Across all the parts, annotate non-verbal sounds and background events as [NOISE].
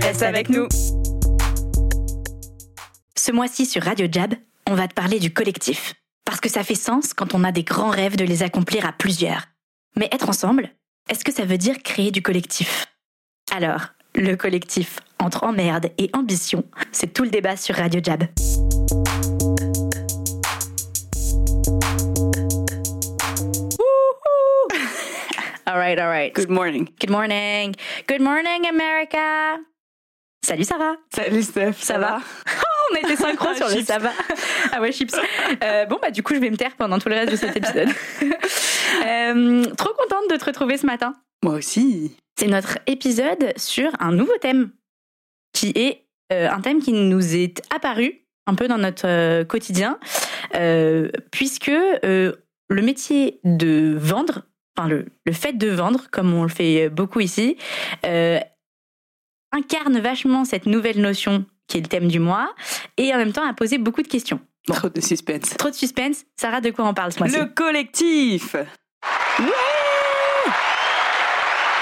reste avec nous. Ce mois-ci sur Radio Jab, on va te parler du collectif. Parce que ça fait sens quand on a des grands rêves de les accomplir à plusieurs. Mais être ensemble, est-ce que ça veut dire créer du collectif? Alors, le collectif entre emmerde et ambition, c'est tout le débat sur Radio Jab. [LAUGHS] All right, all right. Good morning. Good morning. Good morning, America. Salut Sarah. Salut Steph. Ça, va, [LAUGHS] Oh, On a été synchro [LAUGHS] sur le ça va. Ah ouais, chips. [LAUGHS] Euh, bon, bah du coup, je vais me taire pendant tout le reste de cet épisode. Euh, trop contente de te retrouver ce matin. Moi aussi. C'est notre épisode sur un nouveau thème, qui est euh, un thème qui nous est apparu un peu dans notre quotidien, puisque le métier de vendre, enfin le, le fait de vendre, comme on le fait beaucoup ici, incarne vachement cette nouvelle notion qui est le thème du mois, et en même temps a posé beaucoup de questions. Bon. Trop de suspense. Trop de suspense. Sarah, de quoi on parle ce mois-ci Le collectif.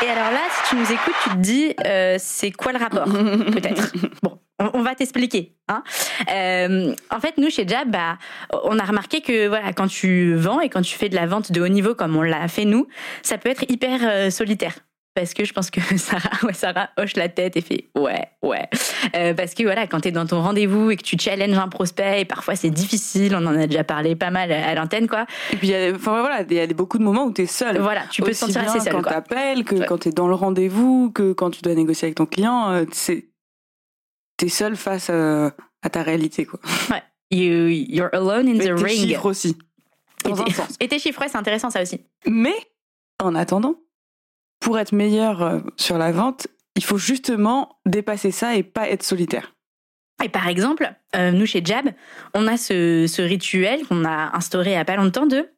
Et alors là, si tu nous écoutes, tu te dis, euh, c'est quoi le rapport [LAUGHS] Peut-être? Bon, on, on va t'expliquer. Hein. Euh, en fait, nous, chez Jab, bah, on a remarqué que voilà, quand tu vends et quand tu fais de la vente de haut niveau, comme on l'a fait nous, ça peut être hyper euh, solitaire. Parce que je pense que [LAUGHS] Sarah, ouais, Sarah hoche la tête et fait ouais, ouais. Euh, parce que voilà, quand tu es dans ton rendez-vous et que tu challenges un prospect, et parfois c'est difficile, on en a déjà parlé pas mal à l'antenne, quoi. Et puis, enfin, voilà, il y a beaucoup de moments où tu es seul. Voilà, tu peux te sentir assez seul, quand quoi. t'appelles, que Ouais. quand t'es dans le rendez-vous, que quand tu dois négocier avec ton client, euh, c'est t'es seul face euh, à ta réalité quoi. You, you're alone in Mais the tes ring. chiffres aussi. Et Dans un tes- sens. [LAUGHS] Et tes chiffres, ouais, c'est intéressant ça aussi. Mais en attendant, pour être meilleur euh, sur la vente, il faut justement dépasser ça et pas être solitaire. Et par exemple, euh, nous chez Jab, on a ce, ce rituel qu'on a instauré il n'y a pas longtemps de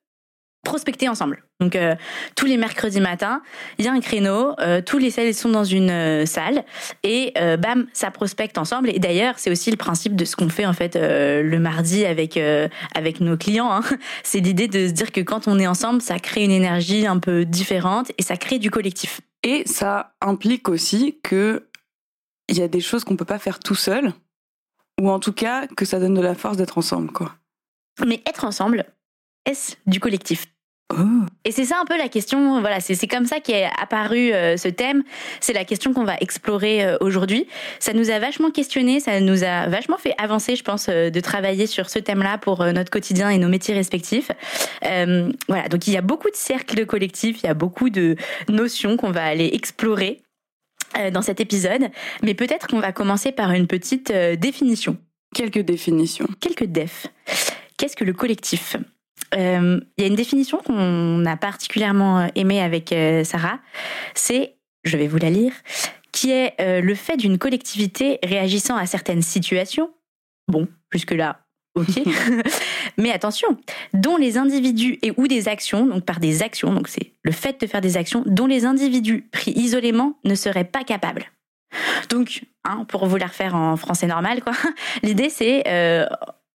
prospecter ensemble. Donc euh, tous les mercredis matins, il y a un créneau, euh, tous les sales sont dans une euh, salle et bam, ça prospecte ensemble. Et d'ailleurs, c'est aussi le principe de ce qu'on fait en fait le mardi avec avec nos clients. hein. [LAUGHS] C'est l'idée de se dire que quand on est ensemble, ça crée une énergie un peu différente et ça crée du collectif. Et ça implique aussi que il y a des choses qu'on peut pas faire tout seul, ou en tout cas que ça donne de la force d'être ensemble quoi. Mais être ensemble, est-ce du collectif Oh. Et c'est ça un peu la question, voilà, c'est comme ça qu'est apparu euh, ce thème, c'est la question qu'on va explorer euh, aujourd'hui. Ça nous a vachement questionné, ça nous a vachement fait avancer, je pense, euh, de travailler sur ce thème-là pour notre quotidien et nos métiers respectifs. Voilà, donc il y a beaucoup de cercles collectifs, il y a beaucoup de notions qu'on va aller explorer dans cet épisode, mais peut-être qu'on va commencer par une petite définition Quelques définitions. quelques defs. Qu'est-ce que le collectif? Il y a une définition qu'on a particulièrement euh, aimée avec euh, Sarah. C'est, je vais vous la lire, qui est euh, le fait d'une collectivité réagissant à certaines situations. Bon, jusque-là, ok. [LAUGHS] Mais attention, dont les individus et ou des actions, donc par des actions, donc c'est le fait de faire des actions dont les individus pris isolément ne seraient pas capables. Donc, hein, pour vous la refaire en français normal, quoi, [LAUGHS] l'idée c'est euh,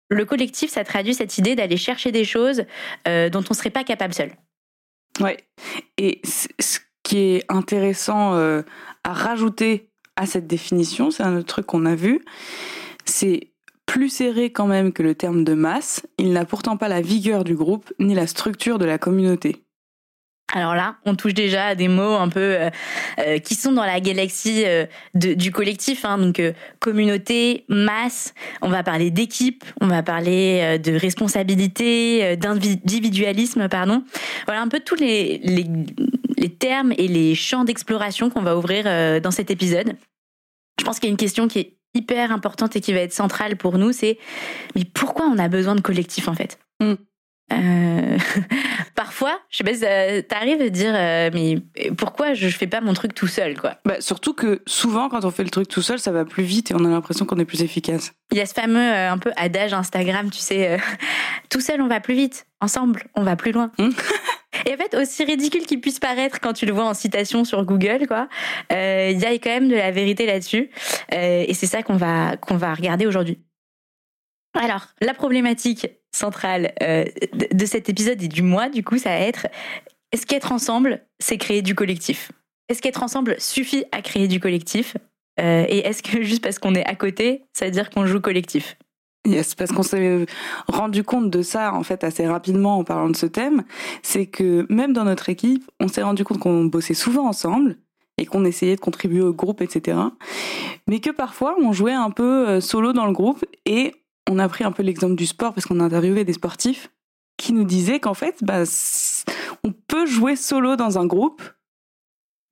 le collectif, ça traduit cette idée d'aller chercher des choses euh, dont on serait pas capable seul. Ouais. Et ce qui est intéressant euh, à rajouter à cette définition, c'est un autre truc qu'on a vu, c'est plus serré quand même que le terme de masse, il n'a pourtant pas la vigueur du groupe ni la structure de la communauté. Alors là, on touche déjà à des mots un peu euh, euh, qui sont dans la galaxie euh, du collectif, hein, donc communauté, masse. On va parler d'équipe, on va parler de responsabilité, d'individualisme, pardon. Voilà un peu tous les, les, termes et les champs d'exploration qu'on va ouvrir dans cet épisode. Je pense qu'il y a une question qui est hyper importante et qui va être centrale pour nous, c'est mais pourquoi on a besoin de collectif en fait? Mm. Euh, [LAUGHS] parfois, je sais pas, si t'arrives à dire, euh, mais pourquoi je fais pas mon truc tout seul, quoi? Bah, Surtout que souvent, quand on fait le truc tout seul, ça va plus vite et on a l'impression qu'on est plus efficace. Il y a ce fameux euh, un peu adage Instagram, tu sais, [LAUGHS] tout seul on va plus vite, ensemble on va plus loin. Hmm. Et en fait, aussi ridicule qu'il puisse paraître quand tu le vois en citation sur Google, quoi, il y a quand même de la vérité là-dessus. et c'est ça qu'on va qu'on va regarder aujourd'hui. Alors, la problématique centrale euh, de cet épisode et du mois, du coup, ça va être est-ce qu'être ensemble, c'est créer du collectif? Est-ce qu'être ensemble suffit à créer du collectif? Euh, Et est-ce que juste parce qu'on est à côté, ça veut dire qu'on joue collectif? Yes, parce qu'on s'est rendu compte de ça en fait assez rapidement en parlant de ce thème, c'est que même dans notre équipe, on s'est rendu compte qu'on bossait souvent ensemble et qu'on essayait de contribuer au groupe, etc. Mais que parfois on jouait un peu euh, solo dans le groupe et on a pris un peu l'exemple du sport parce qu'on a interviewé des sportifs qui nous disaient qu'en fait, bah, on peut jouer solo dans un groupe,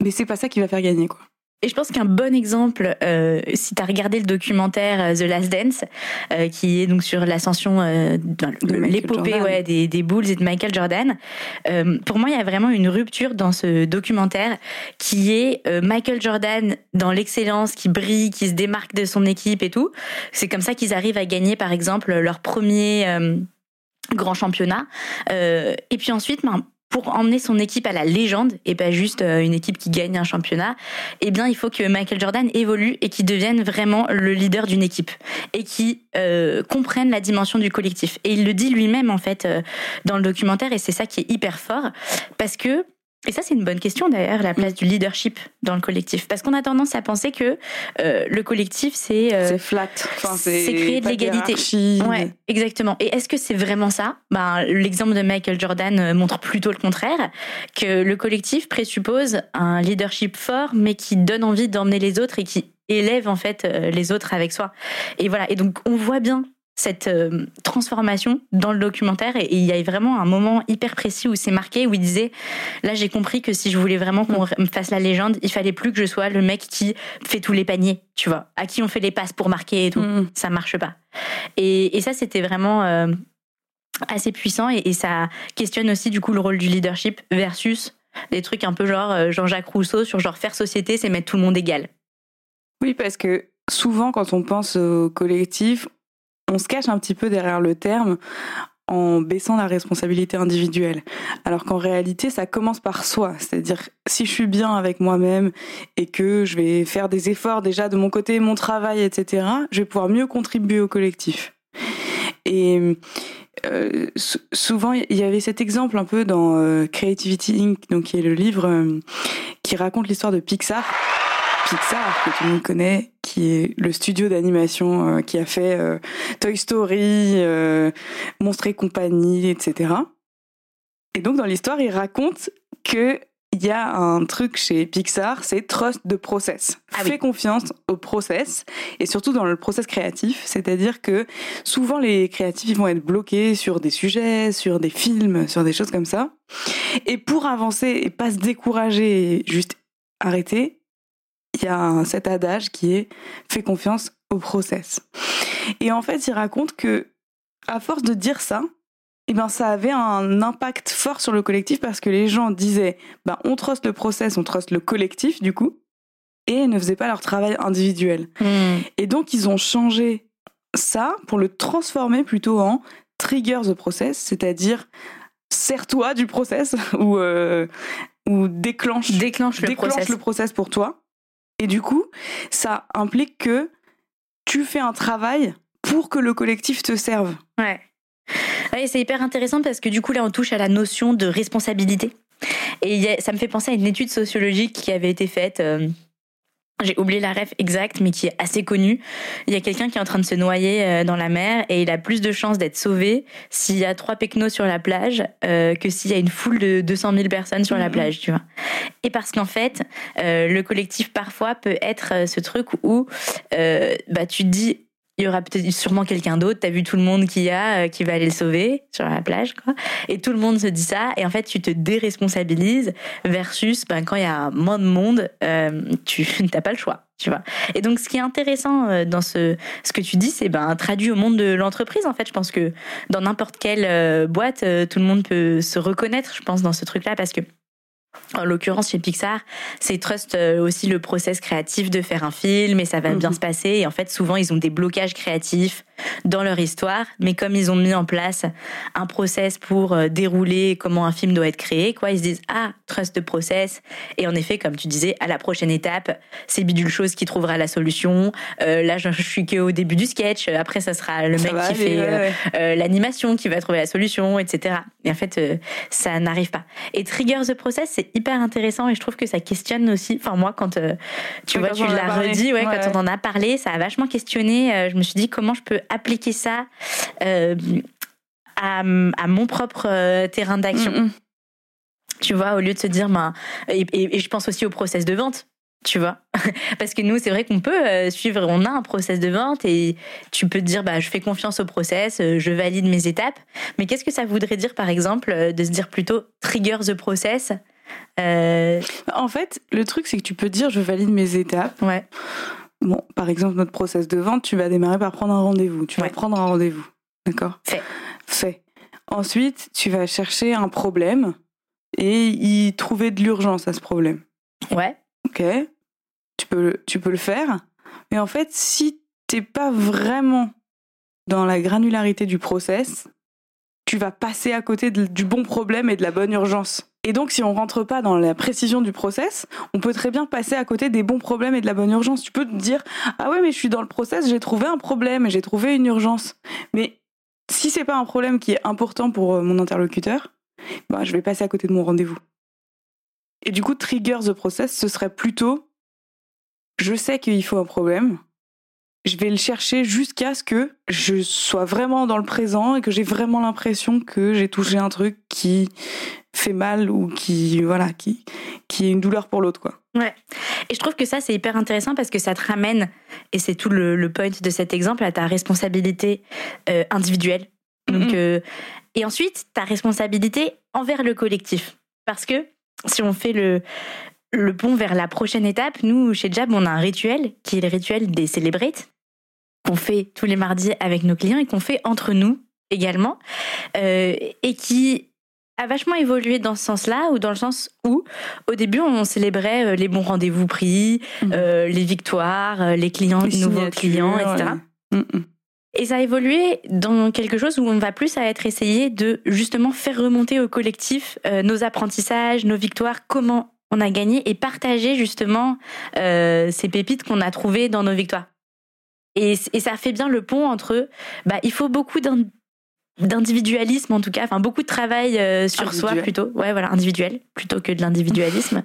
mais c'est pas ça qui va faire gagner, quoi. Et je pense qu'un bon exemple, euh, si tu as regardé le documentaire euh, The Last Dance, euh, qui est donc sur l'ascension, euh, l'épopée ouais, des, des, Bulls et de Michael Jordan, pour moi, il y a vraiment une rupture dans ce documentaire qui est Michael Jordan dans l'excellence, qui brille, qui se démarque de son équipe et tout. C'est comme ça qu'ils arrivent à gagner, par exemple, leur premier grand championnat. et puis ensuite, ben, pour emmener son équipe à la légende et pas juste euh, une équipe qui gagne un championnat, eh bien il faut que Michael Jordan évolue et qu'il devienne vraiment le leader d'une équipe et qui euh, comprenne la dimension du collectif. Et il le dit lui-même en fait euh, dans le documentaire et c'est ça qui est hyper fort parce que et ça, c'est une bonne question d'ailleurs, la place du leadership dans le collectif. Parce qu'on a tendance à penser que euh, le collectif, c'est. Euh, c'est flat. Enfin, c'est créer de l'égalité. Ouais, exactement. Et est-ce que c'est vraiment ça? Ben, L'exemple de Michael Jordan euh, montre plutôt le contraire, que le collectif présuppose un leadership fort, mais qui donne envie d'emmener les autres et qui élève en fait les autres avec soi. Et voilà. Et donc, on voit bien cette euh, transformation dans le documentaire. Et, il y a vraiment un moment hyper précis où c'est marqué où il disait là j'ai compris que si je voulais vraiment qu'on me fasse la légende il fallait plus que je sois le mec qui fait tous les paniers tu vois à qui on fait les passes pour marquer et tout. Mm. ça marche pas. Et, ça c'était vraiment euh, assez puissant et, ça questionne aussi du coup le rôle du leadership versus des trucs un peu genre euh, Jean-Jacques Rousseau sur genre faire société c'est mettre tout le monde égal. Oui parce que souvent quand on pense au collectif on se cache un petit peu derrière le terme en baissant la responsabilité individuelle. Alors qu'en réalité, ça commence par soi. C'est-à-dire, si je suis bien avec moi-même et que je vais faire des efforts déjà de mon côté, mon travail, etc., je vais pouvoir mieux contribuer au collectif. Et euh, souvent, il y avait cet exemple un peu dans euh, Creativity Inc., donc qui est le livre euh, qui raconte l'histoire de Pixar. Pixar, que tout le monde connaît, qui est le studio d'animation euh, qui a fait euh, Toy Story, euh, Monstres et compagnie, etc. Et donc dans l'histoire, il raconte que il y a un truc chez Pixar, c'est trust de process. Ah Fais confiance au process et surtout dans le process créatif, c'est-à-dire que souvent les créatifs vont être bloqués sur des sujets, sur des films, sur des choses comme ça. Et pour avancer et pas se décourager et juste arrêter, il y a cet adage qui est fais confiance au process. Et en fait, il raconte que à force de dire ça, eh ben ça avait un impact fort sur le collectif parce que les gens disaient ben on trust le process, on trust le collectif du coup et ne faisaient pas leur travail individuel. Hmm. Et donc ils ont changé ça pour le transformer plutôt en trigger the process, c'est-à-dire sers-toi du process [LAUGHS] ou euh, ou déclenche déclenche le déclenche le process pour toi et du coup, ça implique que tu fais un travail pour que le collectif te serve. Ouais. c'est hyper intéressant parce que du coup, là, on touche à la notion de responsabilité. Et ça me fait penser à une étude sociologique qui avait été faite. Euh, j'ai oublié la ref exacte, mais qui est assez connue. Il y a quelqu'un qui est en train de se noyer euh, dans la mer et il a plus de chances d'être sauvé s'il y a trois pecnos sur la plage euh, que s'il y a une foule de 200 000 personnes sur la mhm. plage, tu vois. Et parce qu'en fait, euh, le collectif parfois peut être ce truc où bah tu te dis il y aura sûrement quelqu'un d'autre. T'as vu tout le monde qui a, euh, qui va aller le sauver sur la plage, quoi. Et tout le monde se dit ça. Et en fait, tu te déresponsabilises versus, ben, quand il y a moins de monde, euh, tu [LAUGHS] n'as pas le choix, tu vois. Et donc, ce qui est intéressant euh, dans ce, ce que tu dis, c'est ben, traduit au monde de l'entreprise. En fait, je pense que dans n'importe quelle boîte, tout le monde peut se reconnaître, je pense, dans ce truc-là, parce que en l'occurrence, chez Pixar, c'est trust euh, aussi le process créatif de faire un film et ça va bien mhm. se passer. Et en fait, souvent, ils ont des blocages créatifs dans leur histoire, mais comme ils ont mis en place un process pour euh, dérouler comment un film doit être créé, quoi, ils se disent ah trust the process. Et en effet, comme tu disais, à la prochaine étape, c'est bidule chose qui trouvera la solution. Euh, là, je, suis que au début du sketch. Après, ça sera le mec qui fait l'animation qui va trouver la solution, etc. Et en fait, ça n'arrive pas. Et trigger the process, c'est hyper intéressant et je trouve que ça questionne aussi. Enfin, moi, quand euh, tu vois, tu l'as redit, ouais, quand on en a parlé, ça a vachement questionné. Euh, je me suis dit comment je peux appliquer ça euh, à, à, mon propre terrain d'action. Mm, mm. Tu vois, au lieu de se dire, ben, et, et, je pense aussi au process de vente tu vois [LAUGHS] parce que nous c'est vrai qu'on peut suivre on a un process de vente et tu peux te dire bah je fais confiance au process je valide mes étapes mais qu'est-ce que ça voudrait dire par exemple de se dire plutôt trigger the process euh, en fait, le truc, c'est que tu peux dire je valide mes étapes. Ouais. Bon, par exemple, notre process de vente, tu vas démarrer par prendre un rendez-vous. Tu vas prendre un rendez-vous. D'accord? Fait. Fait. Ensuite, tu vas chercher un problème et y trouver de l'urgence à ce problème. Ouais. Ok. Tu peux, tu peux le faire. Mais en fait, si t'es pas vraiment dans la granularité du process, tu vas passer à côté du bon problème et de la bonne urgence. Et donc, si on rentre pas dans la précision du process, on peut très bien passer à côté des bons problèmes et de la bonne urgence. Tu peux te dire, ah ouais, mais je suis dans le process, j'ai trouvé un problème, j'ai trouvé une urgence. Mais si c'est pas un problème qui est important pour euh, mon interlocuteur, bah, je vais passer à côté de mon rendez-vous. Et du coup, trigger the process, ce serait plutôt, je sais qu'il faut un problème, je vais le chercher jusqu'à ce que je sois vraiment dans le présent et que j'ai vraiment l'impression que j'ai touché un truc qui fait mal ou qui voilà qui qui est une douleur pour l'autre quoi. Ouais. Et je trouve que ça c'est hyper intéressant parce que ça te ramène et c'est tout le, le, point de cet exemple à ta responsabilité euh, individuelle. Donc euh, et ensuite ta responsabilité envers le collectif parce que si on fait le le pont vers la prochaine étape, nous, chez Jab, on a un rituel qui est le rituel des Celebrate, qu'on fait tous les mardis avec nos clients et qu'on fait entre nous également, euh, et qui a vachement évolué dans ce sens-là, ou dans le sens où, au début, on célébrait euh, les bons rendez-vous pris, mmh. euh, les victoires, les clients, les nouveaux clients, etc. Mmh. Et ça a évolué dans quelque chose où on va plus à être essayé de justement faire remonter au collectif nos apprentissages, nos victoires, comment on a gagné et partager justement ces pépites qu'on a trouvées dans nos victoires. Et, ça fait bien le pont entre, bah, il faut beaucoup d'individualisme en tout cas, enfin beaucoup de travail euh, sur soi plutôt, ouais voilà individuel plutôt que de l'individualisme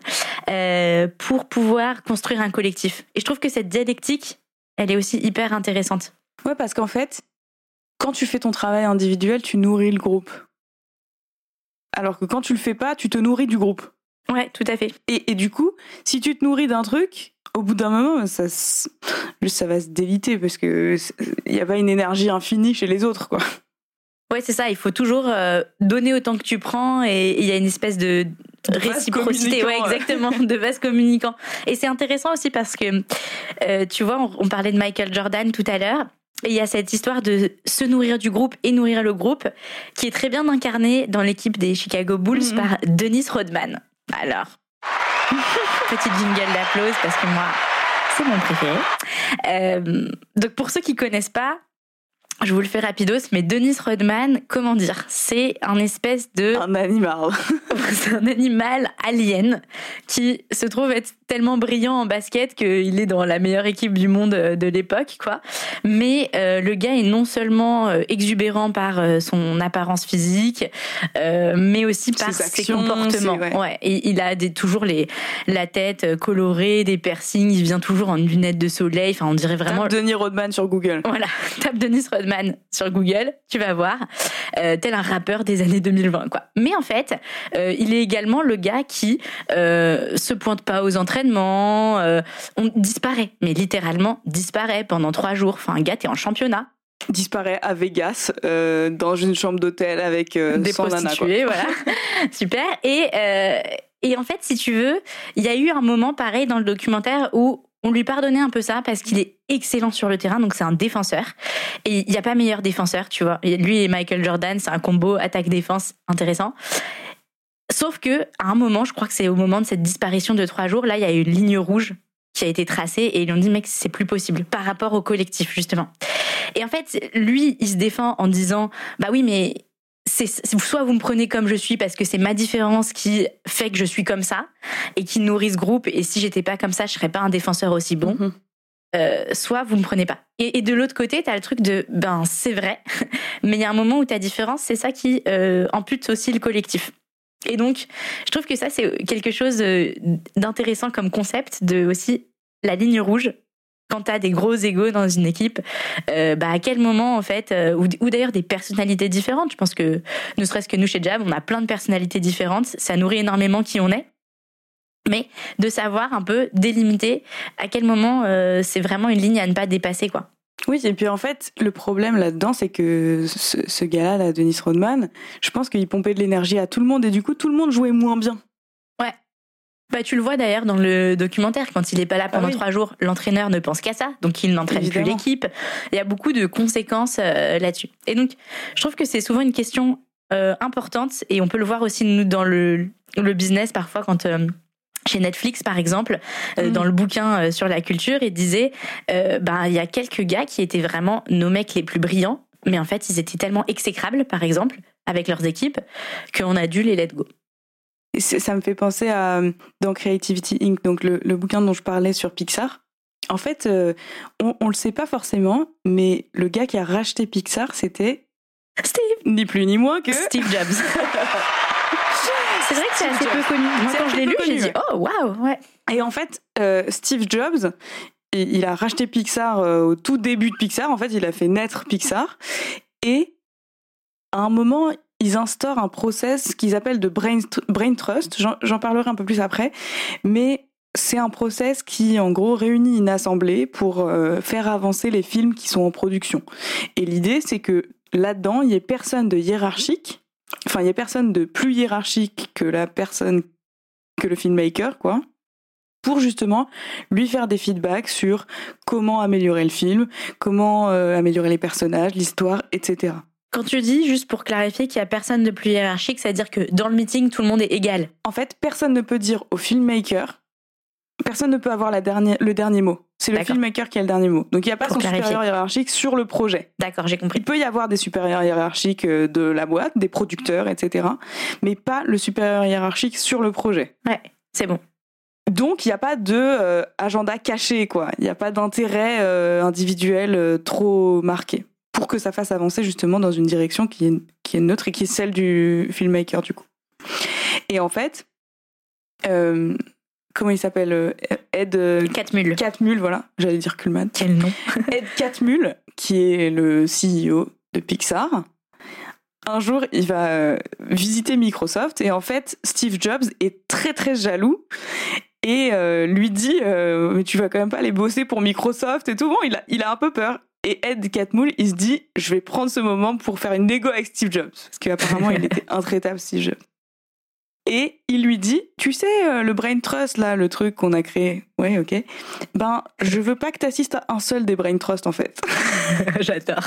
euh, pour pouvoir construire un collectif. Et je trouve que cette dialectique, elle est aussi hyper intéressante. Ouais parce qu'en fait, quand tu fais ton travail individuel, tu nourris le groupe. Alors que quand tu le fais pas, tu te nourris du groupe. Ouais, tout à fait. Et, et du coup, si tu te nourris d'un truc, au bout d'un moment, ça, ça va se déliter parce que il n'y a pas une énergie infinie chez les autres, quoi. Ouais, c'est ça. Il faut toujours euh, donner autant que tu prends et il y a une espèce de, réciprocité. Ouais, exactement, de vase communicant. Et c'est intéressant aussi parce que, euh, tu vois, on, parlait de Michael Jordan tout à l'heure. Et il y a cette histoire de se nourrir du groupe et nourrir le groupe qui est très bien incarnée dans l'équipe des Chicago Bulls mm-hmm. par Dennis Rodman. Alors, [LAUGHS] Petite jingle d'applause parce que moi, c'est mon préféré. Euh, donc pour ceux qui connaissent pas, je vous le fais rapidos, mais Dennis Rodman, comment dire? C'est un espèce de... Un animal. c'est [LAUGHS] un animal alien qui se trouve être tellement brillant en basket qu'il est dans la meilleure équipe du monde euh, de l'époque, quoi. Mais euh, le gars est non seulement euh, exubérant par son apparence physique, mais aussi par ses, comportements. Ouais. Et il a des, toujours les, la tête colorée, des piercings, il vient toujours en lunettes de soleil. Enfin, on dirait vraiment... Tape Denis Rodman sur Google. Voilà, [LAUGHS] tape Dennis Rodman Sur Google, tu vas voir, euh, tel un rappeur des années 2020, quoi. Mais en fait, euh, il est également le gars qui euh, se pointe pas aux entraînements, euh, on disparaît, mais littéralement disparaît pendant trois jours. Enfin, gars, t'es en championnat, Disparaît à Vegas, euh, dans une chambre d'hôtel avec euh, des 100 nanas, quoi. prostituées, voilà. [LAUGHS] Super. Et, euh, et en fait, si tu veux, il y a eu un moment pareil dans le documentaire où on lui pardonnait un peu ça parce qu'il est excellent sur le terrain, donc c'est un défenseur. Et il n'y a pas meilleur défenseur, tu vois. Lui et Michael Jordan, c'est un combo attaque-défense intéressant. Sauf que à un moment, je crois que c'est au moment de cette disparition de trois jours, là, il y a une ligne rouge qui a été tracée et ils ont dit, mec, c'est plus possible par rapport au collectif, justement. Et en fait, lui, il se défend en disant, bah oui, mais c'est soit vous me prenez comme je suis parce que c'est ma différence qui fait que je suis comme ça et qui nourrit ce groupe et si j'étais pas comme ça je serais pas un défenseur aussi bon. Mhm. euh, soit vous me prenez pas. Et, et de l'autre côté t'as le truc de ben c'est vrai [LAUGHS] mais il y a un moment où ta différence c'est ça qui euh, ampute aussi le collectif. Et donc je trouve que ça c'est quelque chose euh, d'intéressant comme concept de aussi la ligne rouge quand t'as des gros égos dans une équipe, euh, bah à quel moment en fait, euh, ou, d'ailleurs des personnalités différentes? Je pense que ne serait-ce que nous chez Jab, on a plein de personnalités différentes. Ça nourrit énormément qui on est. Mais de savoir un peu délimiter à quel moment euh, c'est vraiment une ligne à ne pas dépasser quoi. Oui, et puis en fait, le problème là-dedans, c'est que ce, gars-là, là, Dennis Rodman, je pense qu'il pompait de l'énergie à tout le monde et du coup, tout le monde jouait moins bien. Bah, tu le vois d'ailleurs dans le documentaire, quand il est pas là pendant Ah oui. trois jours, l'entraîneur ne pense qu'à ça, donc il n'entraîne plus l'équipe. Il y a beaucoup de conséquences euh, là-dessus. Et donc, je trouve que c'est souvent une question euh, importante, et on peut le voir aussi nous dans le, le business parfois quand euh, chez Netflix par exemple, Mhm. dans le bouquin sur la culture, il disait, bah il y a quelques gars qui étaient vraiment nos mecs les plus brillants, mais en fait ils étaient tellement exécrables par exemple avec leurs équipes qu'on a dû les let go. Ça me fait penser à euh, dans Creativity Inc., donc le, le bouquin dont je parlais sur Pixar. En fait, euh, on, on le sait pas forcément, mais le gars qui a racheté Pixar, c'était Steve, ni plus ni moins que Steve Jobs. [LAUGHS] C'est vrai que c'est assez peu Jobs. connu. Moi, quand je l'ai peu lu, j'ai dit oh waouh, ouais. Et en fait, euh, Steve Jobs, il, il a racheté Pixar euh, au tout début de Pixar. En fait, il a fait naître Pixar. Et à un moment, ils instaurent un process qu'ils appellent de brain, brain trust. J'en parlerai un peu plus après. Mais c'est un process qui, en gros, réunit une assemblée pour euh, faire avancer les films qui sont en production. Et l'idée, c'est que là-dedans, il y ait personne de hiérarchique. Enfin, il y ait personne de plus hiérarchique que la personne que le filmmaker, quoi pour justement lui faire des feedbacks sur comment améliorer le film, comment euh, améliorer les personnages, l'histoire, etc. Quand tu dis, juste pour clarifier, qu'il y a personne de plus hiérarchique, c'est-à-dire que dans le meeting, tout le monde est égal. En fait, personne ne peut dire au filmmaker, personne ne peut avoir la dernière, le dernier mot. C'est le filmmaker qui a le dernier mot. Donc il n'y a pas Pour son clarifier. supérieur hiérarchique sur le projet. D'accord, j'ai compris. Il peut y avoir des supérieurs hiérarchiques euh, de la boîte, des producteurs, etc. Mais pas le supérieur hiérarchique sur le projet. Ouais, c'est bon. Donc il n'y a pas de euh, agenda caché, quoi. Il n'y a pas d'intérêt euh, individuel euh, trop marqué pour que ça fasse avancer justement dans une direction qui est, qui est neutre et qui est celle du filmmaker du coup. Et en fait, euh, comment il s'appelle euh, Ed euh, Catmull. Catmull, voilà, j'allais dire Kuhlman. Quel nom [LAUGHS] Ed Catmull, qui est le CEO de Pixar, un jour, il va visiter Microsoft et en fait, Steve Jobs est très très jaloux et euh, lui dit euh, mais tu vas quand même pas aller bosser pour Microsoft et tout. Bon, il a, il a un peu peur. Et Ed Catmull, il se dit je vais prendre ce moment pour faire une négo avec Steve Jobs parce qu'apparemment il était intraitable Steve Jobs. Et il lui dit, tu sais, euh, le Brain Trust, là, le truc qu'on a créé, ouais, ok, ben, je veux pas que t'assistes à un seul des Brain Trust, en fait. [LAUGHS] J'adore.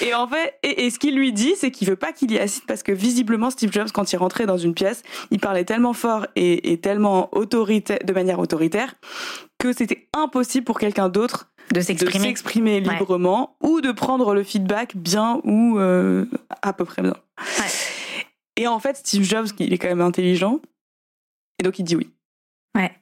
Et en fait, et, et ce qu'il lui dit, c'est qu'il veut pas qu'il y assiste parce que visiblement, Steve Jobs, quand il rentrait dans une pièce, il parlait tellement fort et, et tellement autoritaire, de manière autoritaire, que c'était impossible pour quelqu'un d'autre De s'exprimer. Ouais. librement ou de prendre le feedback bien ou euh, à peu près bien. Ouais. Et en fait, Steve Jobs, il est quand même intelligent, et donc il dit oui. Ouais.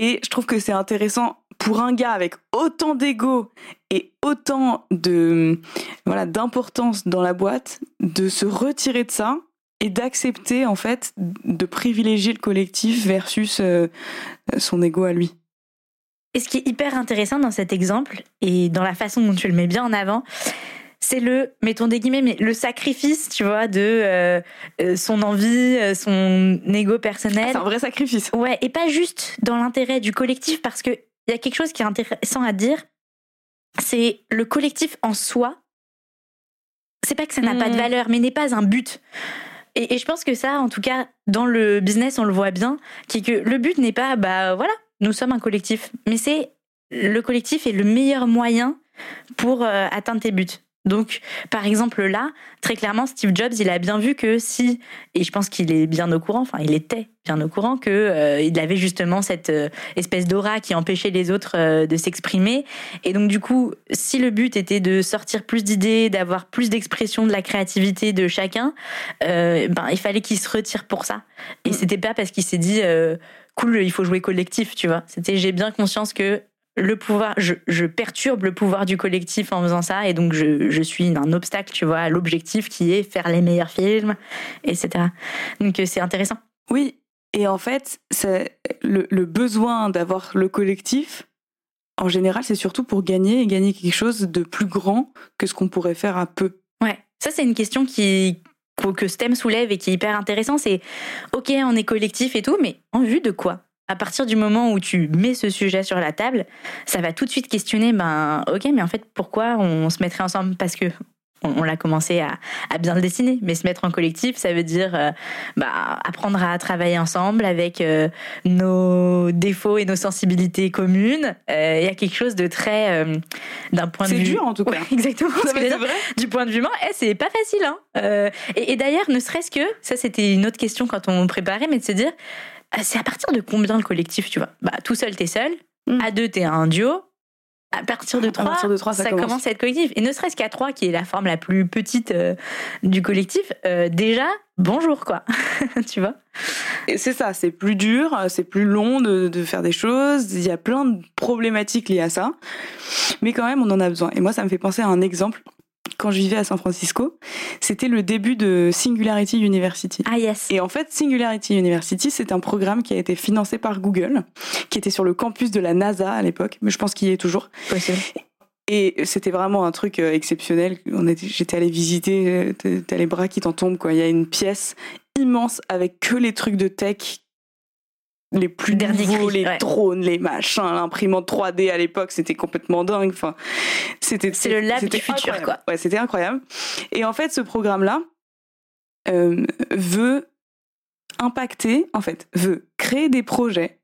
Et je trouve que c'est intéressant pour un gars avec autant d'ego et autant de voilà d'importance dans la boîte de se retirer de ça et d'accepter en fait de privilégier le collectif versus euh, son ego à lui. Et ce qui est hyper intéressant dans cet exemple et dans la façon dont tu le mets bien en avant, c'est le, mettons des guillemets, mais le sacrifice, tu vois, de euh, euh, son envie, euh, son ego personnel. Ah, c'est un vrai sacrifice. Ouais, et pas juste dans l'intérêt du collectif, parce que il y a quelque chose qui est intéressant à dire, c'est le collectif en soi. C'est pas que ça n'a pas de Mm. valeur, mais n'est pas un but. Et, et je pense que ça, en tout cas, dans le business, on le voit bien, qui est que le but n'est pas, bah voilà, nous sommes un collectif, mais c'est le collectif est le meilleur moyen pour euh, atteindre tes buts. Donc, par exemple, là, très clairement, Steve Jobs, il a bien vu que si, et je pense qu'il est bien au courant, enfin, il était bien au courant que euh, il avait justement cette euh, espèce d'aura qui empêchait les autres euh, de s'exprimer. Et donc, du coup, si le but était de sortir plus d'idées, d'avoir plus d'expression de la créativité de chacun, ben, il fallait qu'il se retire pour ça. Et Mm. c'était pas parce qu'il s'est dit, cool, il faut jouer collectif, tu vois. C'était, j'ai bien conscience que le pouvoir, je, je perturbe le pouvoir du collectif en faisant ça, et donc je, je suis un obstacle, tu vois, à l'objectif qui est faire les meilleurs films, etc. Donc euh, c'est intéressant. Oui, et en fait, le, le besoin d'avoir le collectif, en général, c'est surtout pour gagner et gagner quelque chose de plus grand que ce qu'on pourrait faire à peu. Ouais, ça c'est une question qui que Stem soulève et qui est hyper intéressant. C'est ok, on est collectif et tout, mais en vue de quoi? À partir du moment où tu mets ce sujet sur la table, ça va tout de suite questionner, ben ok, mais en fait, pourquoi on se mettrait ensemble? Parce que on, on l'a commencé à, à, bien le dessiner, mais se mettre en collectif, ça veut dire euh, bah, apprendre à travailler ensemble avec euh, nos défauts et nos sensibilités communes. Euh, Il y a quelque chose de très, d'un point de vue... C'est dur en tout cas. Ouais, [LAUGHS] exactement. Ce dire. vrai. Du point de vue humain, eh, c'est pas facile. Hein. Et, et d'ailleurs, ne serait-ce que, ça c'était une autre question quand on préparait, mais de se dire, euh, c'est à partir de combien le collectif, tu vois? Bah, tout seul, t'es seul. Mm. À deux, t'es un duo. À partir de À trois, partir de trois, ça commence. commence. à être collectif. Et ne serait-ce qu'à trois, qui est la forme la plus petite euh, du collectif, euh, déjà, bonjour, quoi. [LAUGHS] tu vois? C'est ça, c'est plus dur, c'est plus long de, de faire des choses, il y a plein de problématiques liées à ça, mais quand même on en a besoin. Et moi ça me fait penser à un exemple. Quand je vivais à San Francisco, c'était le début de Singularity University. Ah, yes. Et en fait, Singularity University, c'est un programme qui a été financé par Google, qui était sur le campus de la NASA à l'époque, mais je pense qu'il y est toujours. Possible. Et c'était vraiment un truc euh, exceptionnel. J'étais allée visiter, euh, t'as les bras qui t'en tombent, quoi. Il y a une pièce immense avec que les trucs de tech les plus Dernier nouveaux, cri, les ouais. drones, les machins, l'imprimante 3D à l'époque, c'était complètement dingue. Enfin, c'était C'est le lab du futur, quoi. Ouais, c'était incroyable. Et en fait, ce programme-là euh, veut impacter, en fait, veut créer des projets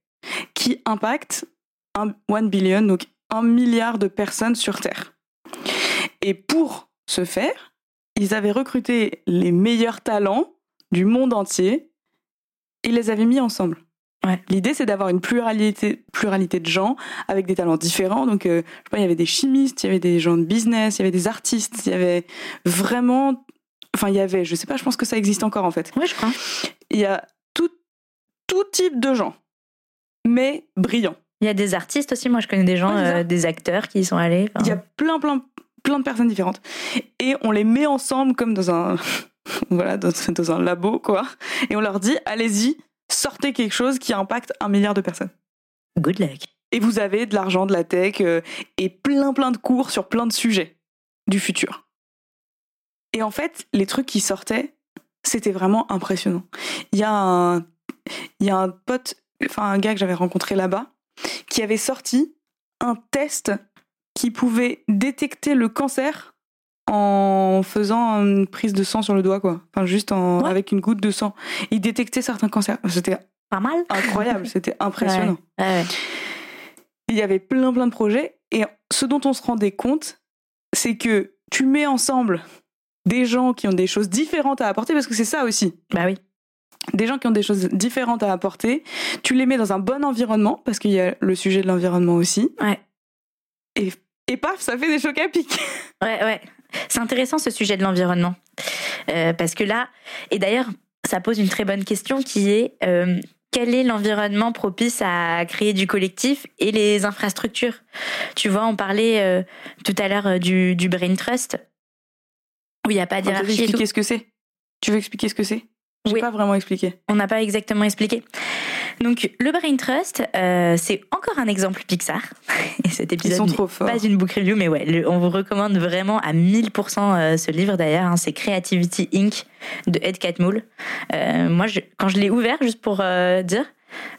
qui impactent un one billion, donc un milliard de personnes sur Terre. Et pour ce faire, ils avaient recruté les meilleurs talents du monde entier et les avaient mis ensemble. Ouais. L'idée, c'est d'avoir une pluralité, pluralité de gens avec des talents différents. Donc, euh, je sais pas, il y avait des chimistes, il y avait des gens de business, il y avait des artistes, il y avait vraiment. Enfin, il y avait, je sais pas, je pense que ça existe encore en fait. Ouais, je crois. Il y a tout, tout type de gens, mais brillants. Il y a des artistes aussi. Moi, je connais des gens, Ouais, euh, des acteurs qui y sont allés. Il y a plein, plein, plein de personnes différentes. Et on les met ensemble comme dans un, [LAUGHS] voilà, dans, dans un labo, quoi. Et on leur dit, allez-y, sortez quelque chose qui impacte un milliard de personnes. Good luck. Et vous avez de l'argent, de la tech euh, et plein, plein de cours sur plein de sujets du futur. Et en fait, les trucs qui sortaient, c'était vraiment impressionnant. Il y a un, il y a un pote, enfin un gars que j'avais rencontré là-bas, qui avait sorti un test qui pouvait détecter le cancer en faisant une prise de sang sur le doigt, quoi. Enfin, juste en, Ouais. avec une goutte de sang. Il détectait certains cancers. C'était Pas mal. incroyable, [LAUGHS] c'était impressionnant. Ouais, ouais. Il y avait plein plein de projets et ce dont on se rendait compte, c'est que tu mets ensemble des gens qui ont des choses différentes à apporter parce que c'est ça aussi. Bah oui. Des gens qui ont des choses différentes à apporter, tu les mets dans un bon environnement parce qu'il y a le sujet de l'environnement aussi. Ouais. Et, et paf, ça fait des chocs à pic. [LAUGHS] Ouais, ouais. C'est intéressant ce sujet de l'environnement. Euh, parce que là, et d'ailleurs, ça pose une très bonne question qui est euh, quel est l'environnement propice à créer du collectif et les infrastructures? Tu vois, on parlait euh, tout à l'heure du, du Brain Trust, où il n'y a pas Tu veux d'hierarchie et tout. expliquer ce que c'est? Tu veux expliquer ce que c'est? J'ai Oui. pas vraiment expliqué. On n'a pas exactement expliqué. Donc, le Brain Trust, euh, c'est encore un exemple Pixar. [LAUGHS] Et cet épisode sont n'est trop forts. pas une book review, mais ouais, le- on vous recommande vraiment à 1000% euh, ce livre d'ailleurs. hein, c'est Creativity Inc. de Ed Catmull. Euh, moi, je- quand je l'ai ouvert, juste pour euh, dire,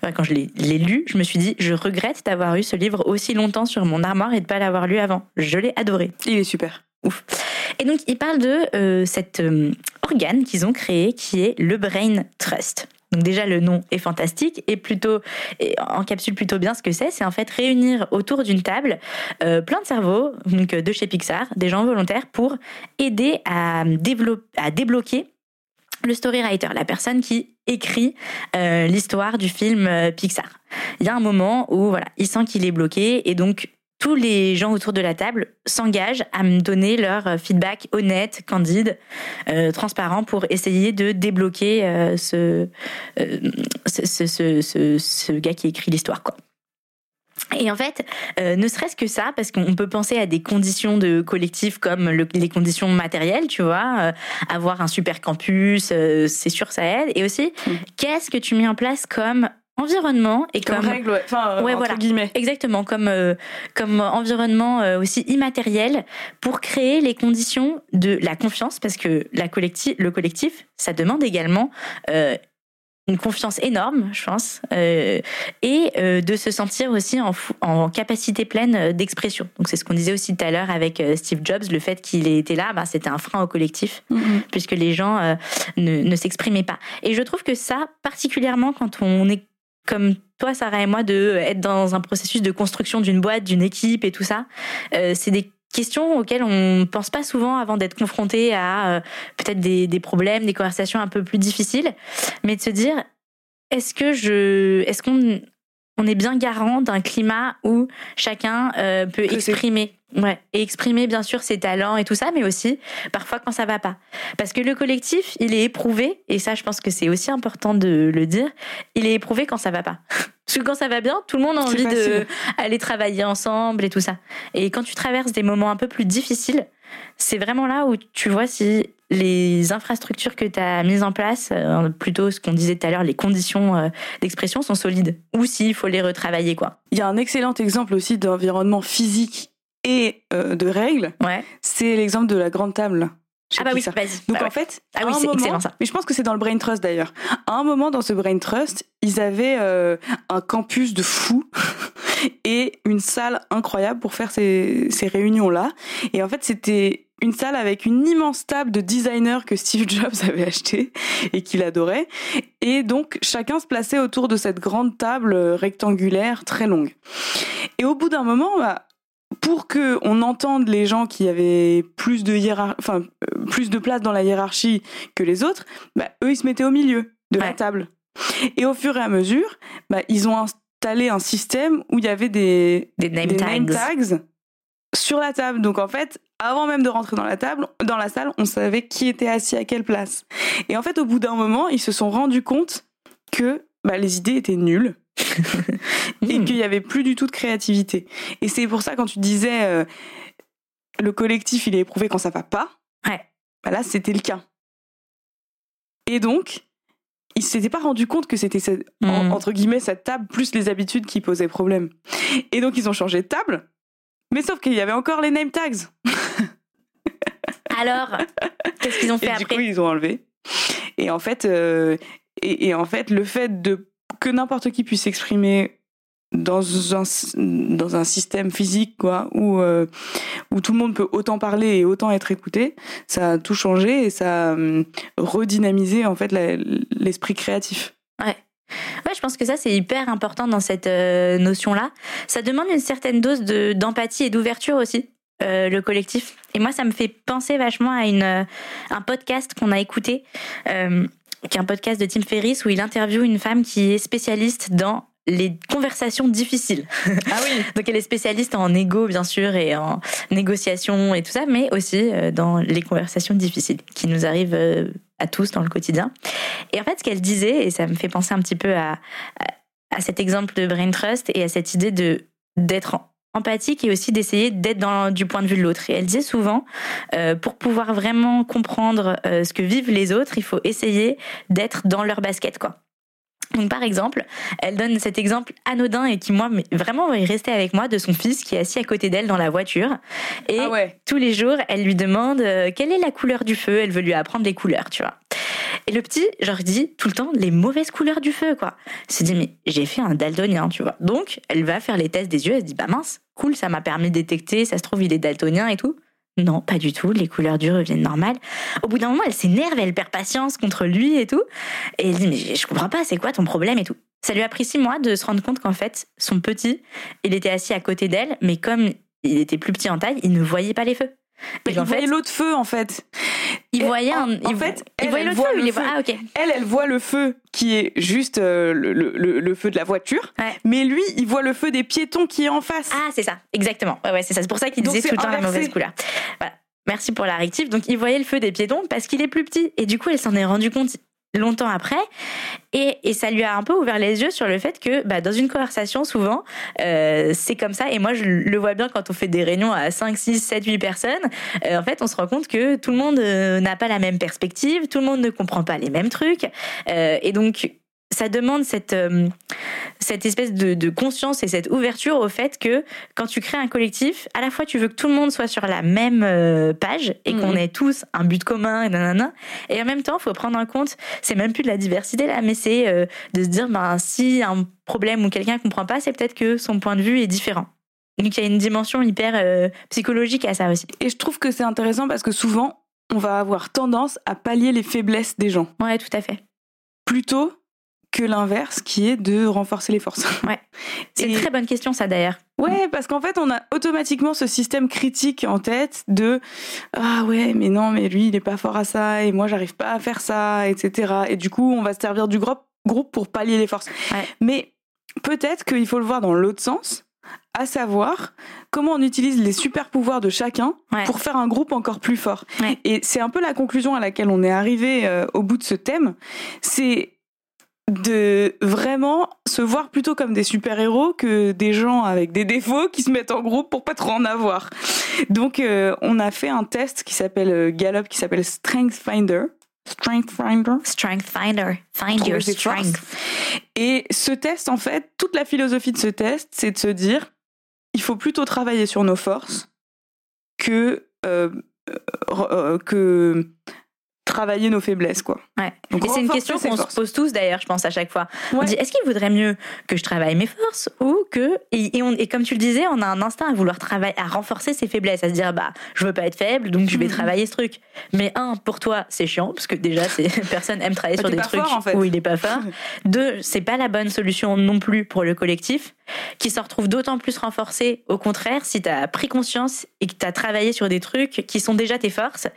enfin, quand je l'ai lu, je me suis dit, je regrette d'avoir eu ce livre aussi longtemps sur mon armoire et de pas l'avoir lu avant. Je l'ai adoré. Il est super. Ouf. Et donc, il parle de euh, cet euh, organe qu'ils ont créé qui est le Brain Trust. Donc déjà le nom est fantastique et plutôt encapsule plutôt bien ce que c'est. C'est en fait réunir autour d'une table euh, plein de cerveaux donc euh, de chez Pixar, des gens volontaires pour aider à, à débloquer le storywriter, la personne qui écrit euh, l'histoire du film Pixar. Il y a un moment où il sent qu'il est bloqué et donc tous les gens autour de la table s'engagent à me donner leur euh, feedback honnête, candide, euh, transparent pour essayer de débloquer euh, ce, euh, ce, ce, ce, gars qui écrit l'histoire. quoi. Et en fait, euh, ne serait-ce que ça, parce qu'on peut penser à des conditions de collectif comme le- les conditions matérielles, tu vois, euh, avoir un super campus, euh, c'est sûr ça aide. Et aussi, Mm. qu'est-ce que tu mets en place comme environnement et Comme, comme, règle, ouais. enfin, euh, Ouais, entre voilà. guillemets. Exactement, comme, euh, comme environnement euh, aussi immatériel pour créer les conditions de la confiance, parce que la collectif, le collectif, ça demande également une confiance énorme, je pense, euh, et euh, de se sentir aussi en, en capacité pleine d'expression. Donc c'est ce qu'on disait aussi tout à l'heure avec Steve Jobs, le fait qu'il ait été là, bah, c'était un frein au collectif Mhm. puisque les gens euh, ne, ne s'exprimaient pas. Et je trouve que ça, particulièrement quand on est comme toi, Sarah et moi, de être dans un processus de construction d'une boîte, d'une équipe et tout ça, euh, c'est des questions auxquelles on ne pense pas souvent avant d'être confronté à euh, peut-être des, des problèmes, des conversations un peu plus difficiles, mais de se dire est-ce que je, est-ce qu'on on est bien garant d'un climat où chacun euh, peut Que exprimer, ouais, et exprimer bien sûr ses talents et tout ça, mais aussi parfois quand ça va pas. Parce que le collectif, il est éprouvé, et ça je pense que c'est aussi important de le dire, il est éprouvé quand ça va pas. [LAUGHS] Parce que quand ça va bien, tout le monde a envie de facile. aller travailler ensemble et tout ça. Et quand tu traverses des moments un peu plus difficiles, c'est vraiment là où tu vois si les infrastructures que tu as mises en place, euh, plutôt ce qu'on disait tout à l'heure, les conditions euh, d'expression sont solides, ou s'il faut les retravailler, quoi. Il y a un excellent exemple aussi d'environnement physique et euh, de règles. Ouais. C'est l'exemple de la grande table. Ah bah oui, vas-y. Donc Bah en fait, Ah oui, c'est excellent, ça. Mais je pense que c'est dans le Brain Trust d'ailleurs. À un moment dans ce Brain Trust, ils avaient un campus de fous [LAUGHS] et une salle incroyable pour faire ces, ces réunions-là. Et en fait, c'était une salle avec une immense table de designer que Steve [LAUGHS] Jobs avait acheté et qu'il adorait. Et donc, chacun se plaçait autour de cette grande table euh, rectangulaire très longue. Et au bout d'un moment, bah, pour que on entende les gens qui avaient plus de hiérar- enfin euh, plus de place dans la hiérarchie que les autres, bah, eux ils se mettaient au milieu de la table. Et au fur et à mesure, bah, ils ont installé un système où il y avait des, Des name des tags. name tags sur la table. Donc en fait, avant même de rentrer dans la table, dans la salle, on savait qui était assis à quelle place. Et en fait, au bout d'un moment, ils se sont rendus compte que bah, les idées étaient nulles [LAUGHS] et Mmh. qu'il y avait plus du tout de créativité. Et c'est pour ça quand tu disais euh, le collectif il est éprouvé quand ça va pas. Ouais. Bah là c'était le cas. Et donc ils s'étaient pas rendu compte que c'était cette- en- Mm. entre guillemets cette table plus les habitudes qui posaient problème. Et donc ils ont changé de table. Mais sauf qu'il y avait encore les name tags. Alors, qu'est-ce qu'ils ont fait Et du après coup, ils ont enlevé. Et en fait, euh, et, et en fait, le fait de que n'importe qui puisse s'exprimer dans un dans un système physique quoi où euh, où tout le monde peut autant parler et autant être écouté, ça a tout changé et ça a hum, redynamisé en fait l'esprit créatif. Ouais, je pense que ça, c'est hyper important dans cette euh, notion-là. Ça demande une certaine dose de- d'empathie et d'ouverture aussi, euh, le collectif. Et moi, ça me fait penser vachement à une, euh, un podcast qu'on a écouté, qui est un podcast de Tim Ferriss, où il interviewe une femme qui est spécialiste dans les conversations difficiles. Ah oui. [LAUGHS] Donc elle est spécialiste en égo bien sûr et en négociation et tout ça, mais aussi dans les conversations difficiles qui nous arrivent à tous dans le quotidien. Et en fait, ce qu'elle disait, et ça me fait penser un petit peu à, à, cet exemple de Brain Trust et à cette idée de d'être empathique et aussi d'essayer d'être dans du point de vue de l'autre. Et elle disait souvent, euh, pour pouvoir vraiment comprendre euh, ce que vivent les autres, il faut essayer d'être dans leur basket, quoi. Donc par exemple, elle donne cet exemple anodin et qui moi vraiment est resté avec moi de son fils qui est assis à côté d'elle dans la voiture et Ah ouais. tous les jours elle lui demande euh, quelle est la couleur du feu, elle veut lui apprendre les couleurs, tu vois. Et le petit, genre dit tout le temps les mauvaises couleurs du feu quoi. Il se dit mais j'ai fait un daltonien, tu vois. Donc elle va faire les tests des yeux, elle se dit bah mince, cool, ça m'a permis de détecter, ça se trouve il est daltonien et tout. Non, pas du tout, les couleurs du reviennent normales. Au bout d'un moment, elle s'énerve, elle perd patience contre lui et tout. Et elle dit, mais je comprends pas, c'est quoi ton problème et tout. Ça lui a pris six mois de se rendre compte qu'en fait, son petit, il était assis à côté d'elle, mais comme il était plus petit en taille, il ne voyait pas les feux. Et il en fait, voyait l'autre feu en fait. Il Et voyait en- un. en il, fait, il elle, voyait elle l'autre voit feu, le il feu. Ah. Elle, elle voit le feu qui est juste euh, le, le- feu de la voiture, Ouais. mais lui, il voit le feu des piétons qui est en face. Ah, c'est ça, exactement. Ouais, ouais, c'est ça. C'est pour ça qu'il disait tout le temps la mauvaise couleur. Voilà. Merci pour la rectif. Donc, il voyait le feu des piétons parce qu'il est plus petit. Et du coup, elle s'en est rendu compte longtemps après. Et, et ça lui a un peu ouvert les yeux sur le fait que bah, dans une conversation, souvent, euh, c'est comme ça. Et moi, je le vois bien quand on fait des réunions à 5, 6, 7, 8 personnes. Euh, en fait, on se rend compte que tout le monde euh, n'a pas la même perspective, tout le monde ne comprend pas les mêmes trucs. Et donc, ça demande cette, euh, cette espèce de, de conscience et cette ouverture au fait que quand tu crées un collectif, à la fois tu veux que tout le monde soit sur la même euh, page et qu'on Mhm. ait tous un but commun et nanana. Et en même temps, il faut prendre en compte, c'est même plus de la diversité là, mais c'est euh, de se dire, ben, si un problème ou quelqu'un comprend pas, c'est peut-être que son point de vue est différent. Donc il y a une dimension hyper psychologique à ça aussi. Et je trouve que c'est intéressant parce que souvent, on va avoir tendance à pallier les faiblesses des gens, Ouais, tout à fait. plutôt que l'inverse, qui est de renforcer les forces. [LAUGHS] C'est Et- une très bonne question ça d'ailleurs. Ouais, parce qu'en fait, on a automatiquement ce système critique en tête de ah ouais, mais non, mais lui, il est pas fort à ça, et moi, j'arrive pas à faire ça, etc. Et du coup, on va se servir du groupe, groupe pour pallier les forces. Ouais. Mais peut-être qu'il faut le voir dans l'autre sens, à savoir comment on utilise les super pouvoirs de chacun Ouais. pour faire un groupe encore plus fort. Ouais. Et c'est un peu la conclusion à laquelle on est arrivé euh, au bout de ce thème. C'est de vraiment se voir plutôt comme des super-héros que des gens avec des défauts qui se mettent en groupe pour pas trop en avoir. Donc euh, on a fait un test qui s'appelle euh, Gallup qui s'appelle Strength Finder. Strength Finder? Strength Finder, find Trouver your strength. Et ce test, en fait, toute la philosophie de ce test, c'est de se dire, il faut plutôt travailler sur nos forces que euh, euh, que travailler nos faiblesses, quoi. Ouais. Donc, Et c'est une question qu'on se pose tous d'ailleurs, je pense à chaque fois. On Ouais. dit est-ce qu'il vaudrait mieux que je travaille mes forces ou que et, et on, et comme tu le disais, on a un instinct à vouloir travailler à renforcer ses faiblesses, à se dire bah je veux pas être faible donc je vais Mhm. travailler ce truc. Mais un pour toi c'est chiant parce que déjà c'est [LAUGHS] personne aime travailler Bah, sur des trucs fort, en fait. où il est pas fort. [LAUGHS] Deux, c'est pas la bonne solution non plus pour le collectif, qui se retrouve d'autant plus renforcé, au contraire, si tu as pris conscience et que tu as travaillé sur des trucs qui sont déjà tes forces.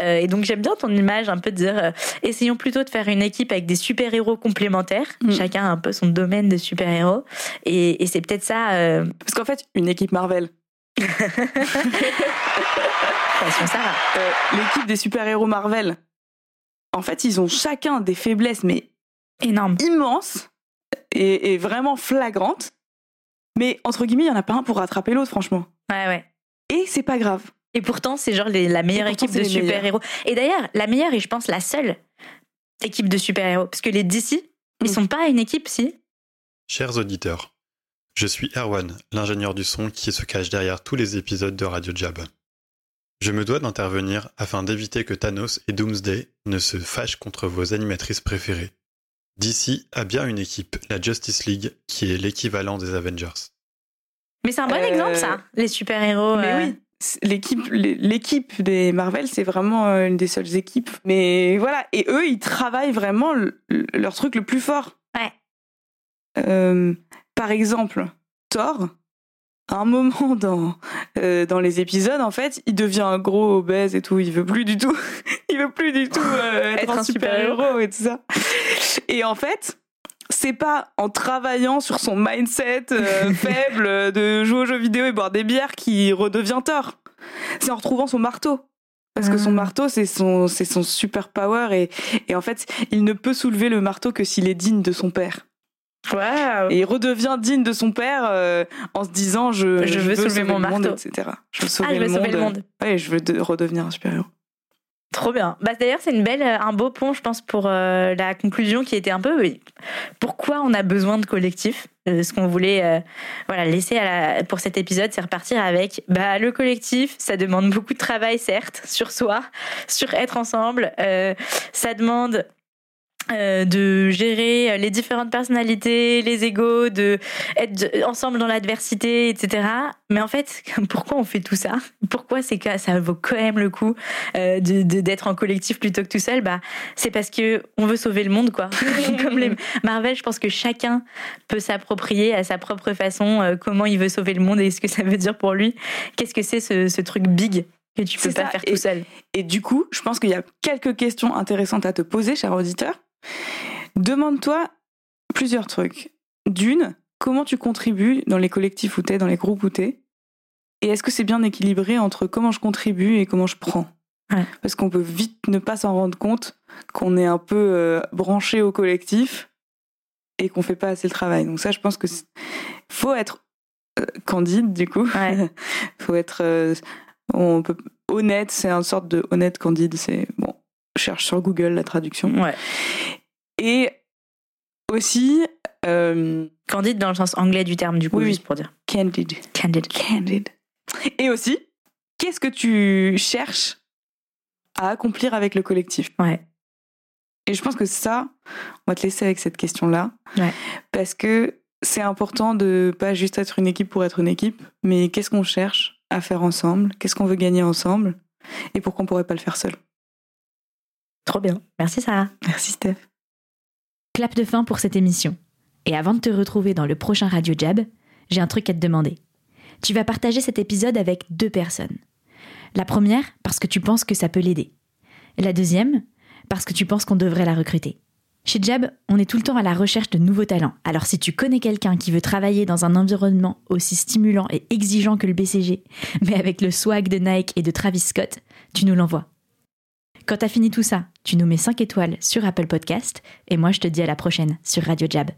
Euh, et donc j'aime bien ton image, un peu de dire, euh, essayons plutôt de faire une équipe avec des super-héros complémentaires, Mm. chacun a un peu son domaine de super-héros. Et, et c'est peut-être ça, euh, Parce qu'en fait, une équipe Marvel, [LAUGHS] passion Sarah. l'équipe des super-héros Marvel, en fait, ils ont chacun des faiblesses, mais Énorme. immenses et, et vraiment flagrantes. Mais entre guillemets, il y en a pas un pour rattraper l'autre, franchement. Ouais, ouais. Et c'est pas grave. Et pourtant, c'est genre les- la meilleure pourtant, équipe de super-héros. Et d'ailleurs, la meilleure et je pense la seule équipe de super-héros. Parce que les DC, ils Mm. sont pas une équipe, si? Chers auditeurs, je suis Erwan, l'ingénieur du son qui se cache derrière tous les épisodes de Radio Jab. Je me dois d'intervenir afin d'éviter que Thanos et Doomsday ne se fâchent contre vos animatrices préférées. DC a bien une équipe, la Justice League, qui est l'équivalent des Avengers. Mais c'est un bon Euh, exemple, ça. Les super-héros. Mais euh, oui, l'équipe, l'é- l'équipe des Marvel, c'est vraiment euh, une des seules équipes. Mais voilà, et eux, ils travaillent vraiment le- le- leur truc le plus fort. Ouais. Euh, par exemple, Thor, à un moment dans euh, dans les épisodes, en fait, il devient un gros obèse et tout. Il veut plus du tout, [LAUGHS] il veut plus du tout euh, [LAUGHS] être, Être un un super héros et tout ça. Et en fait. C'est pas en travaillant sur son mindset euh, [LAUGHS] faible euh, de jouer aux jeux vidéo et boire des bières qu'il redevient Thor. C'est en retrouvant son marteau. Parce que son Mm. marteau, c'est son, c'est son super power et, et en fait, il ne peut soulever le marteau que s'il est digne de son père. Waouh. Et il redevient digne de son père euh, en se disant je, Je veux soulever mon le monde, marteau. etc. Je veux sauver, Ah, je le, veux monde. sauver le monde. Ouais, je veux de- redevenir un super héros. Trop bien. Bah, D'ailleurs, c'est belle, un beau pont, je pense, pour euh, la conclusion qui était un peu pourquoi on a besoin de collectif? Euh, ce qu'on voulait euh, voilà, laisser pour cet épisode, c'est repartir avec bah, le collectif. Ça demande beaucoup de travail, certes, sur soi, sur être ensemble. ça demande euh, de gérer les différentes personnalités, les égaux, de être ensemble dans l'adversité, etc. Mais en fait, [LAUGHS] pourquoi on fait tout ça? Pourquoi c'est que ça vaut quand même le coup euh, d'être en collectif plutôt que tout seul? Bah, c'est parce que on veut sauver le monde, quoi. [LAUGHS] [LAUGHS] Comme les Marvel, je pense que chacun peut s'approprier à sa propre façon euh, comment il veut sauver le monde et ce que ça veut dire pour lui. Qu'est-ce que c'est ce, ce truc big que tu peux pas faire tout seul? Et du coup, je pense qu'il y a quelques questions intéressantes à te poser, cher auditeur. Demande-toi plusieurs trucs. D'une, comment tu contribues dans les collectifs où t'es, dans les groupes où t'es Et est-ce que c'est bien équilibré entre comment je contribue et comment je prends? Parce qu'on peut vite ne pas s'en rendre compte qu'on est un peu euh, branché au collectif et qu'on fait pas assez le travail. Donc ça, je pense que faut être euh, candide du coup. Ouais. [LAUGHS] faut être euh, on peut honnête, c'est une sorte de honnête candide. C'est bon, cherche sur Google la traduction. Ouais. Et aussi. Euh, candide dans le sens anglais du terme, du coup, juste pour dire. Candid. Candid. Candid. Et aussi, qu'est-ce que tu cherches à accomplir avec le collectif? Ouais. Et je pense que ça, on va te laisser avec cette question-là. Ouais. Parce que c'est important de pas juste être une équipe pour être une équipe, mais qu'est-ce qu'on cherche à faire ensemble? Qu'est-ce qu'on veut gagner ensemble? Et pourquoi on pourrait pas le faire seul? Trop bien. Merci Sarah. Merci Steph. Clap de fin pour cette émission. Et avant de te retrouver dans le prochain Radio Jab, j'ai un truc à te demander. Tu vas partager cet épisode avec deux personnes. La première, parce que tu penses que ça peut l'aider. La deuxième, parce que tu penses qu'on devrait la recruter. Chez Jab, on est tout le temps à la recherche de nouveaux talents. Alors si tu connais quelqu'un qui veut travailler dans un environnement aussi stimulant et exigeant que le BCG, [LAUGHS] mais avec le swag de Nike et de Travis Scott, tu nous l'envoies. Quand t'as fini tout ça, tu nous mets 5 étoiles sur Apple Podcast et moi je te dis à la prochaine sur Radio Jab.